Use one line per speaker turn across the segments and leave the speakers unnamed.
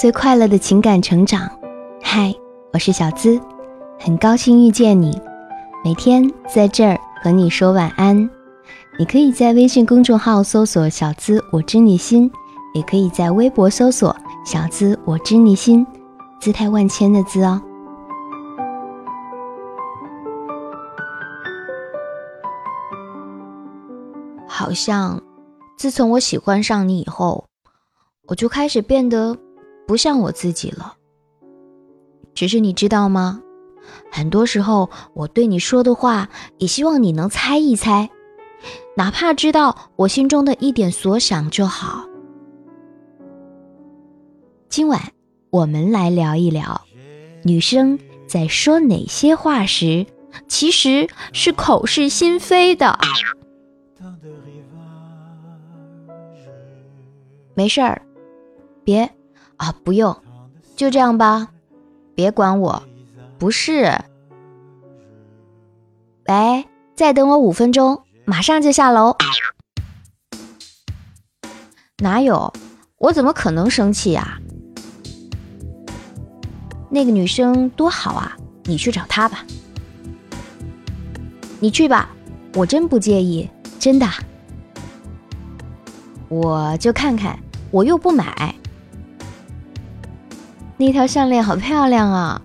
最快乐的情感成长。嗨，我是小资，很高兴遇见你。每天在这儿和你说晚安。你可以在微信公众号搜索“小资我知你心”，也可以在微博搜索“小资我知你心”，姿态万千的“资”哦。好像自从我喜欢上你以后，我就开始变得不像我自己了。只是你知道吗？很多时候我对你说的话，也希望你能猜一猜，哪怕知道我心中的一点所想就好。今晚我们来聊一聊，女生在说哪些话时，其实是口是心非的。没事儿，别啊，不用，就这样吧，别管我。不是，喂，再等我五分钟，马上就下楼。哪有？我怎么可能生气呀？那个女生多好啊，你去找她吧。你去吧，我真不介意，真的。我就看看。我又不买，那条项链好漂亮啊！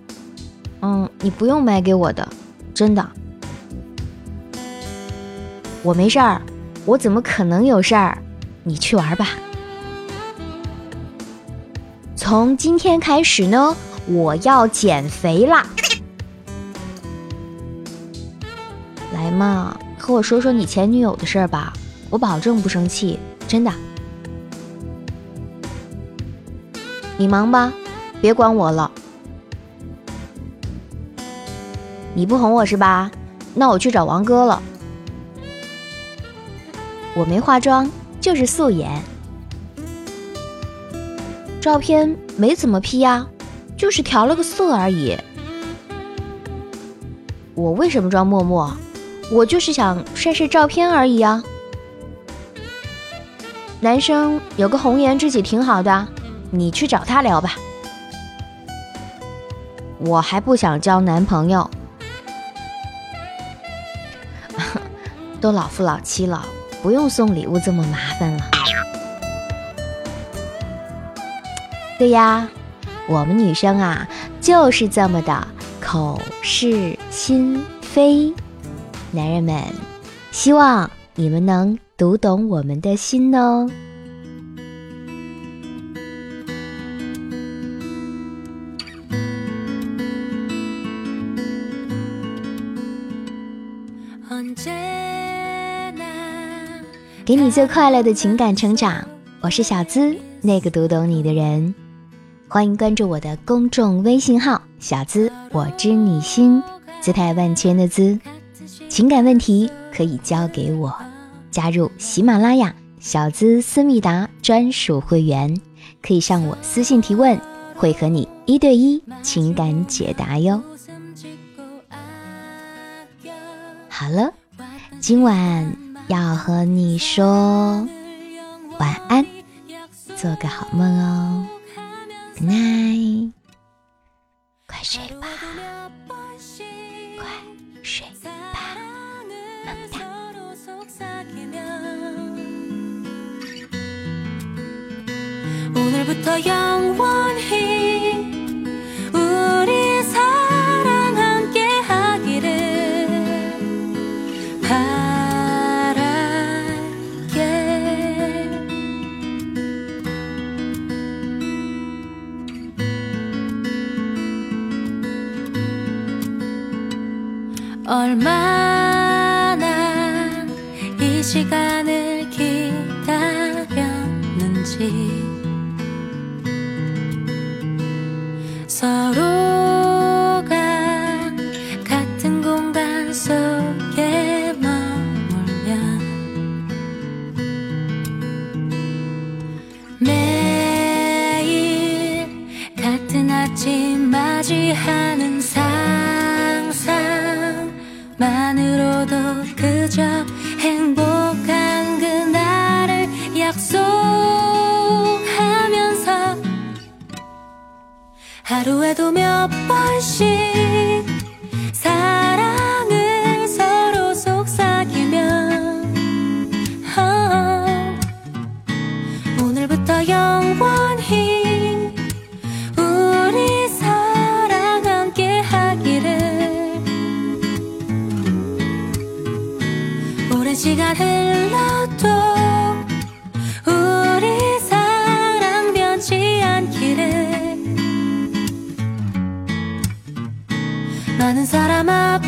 嗯，你不用买给我的，真的。我没事儿，我怎么可能有事儿？你去玩吧。从今天开始呢，我要减肥啦！来嘛，和我说说你前女友的事儿吧，我保证不生气，真的。你忙吧，别管我了。你不哄我是吧？那我去找王哥了。我没化妆，就是素颜。照片没怎么 P 呀，就是调了个色而已。我为什么装默默？我就是想晒晒照片而已啊。男生有个红颜知己挺好的。你去找他聊吧，我还不想交男朋友，都老夫老妻了，不用送礼物这么麻烦了。对呀，我们女生啊，就是这么的口是心非。男人们，希望你们能读懂我们的心哦。给你最快乐的情感成长，我是小资，那个读懂你的人。欢迎关注我的公众微信号“小资我知你心”，姿态万千的“资”。情感问题可以交给我，加入喜马拉雅小资思密达专属会员，可以向我私信提问，会和你一对一情感解答哟。好了，今晚。要和你说晚安，做个好梦哦，Good night，快睡吧，快睡吧，么么哒。 얼마나 이 시간을 기다렸는지 서로 만으로도 그저 행복한 그날을 약속하면서
하루에도 몇 번씩 시간 흘러도 우리 사랑 변치 않기를. 많은 사람 앞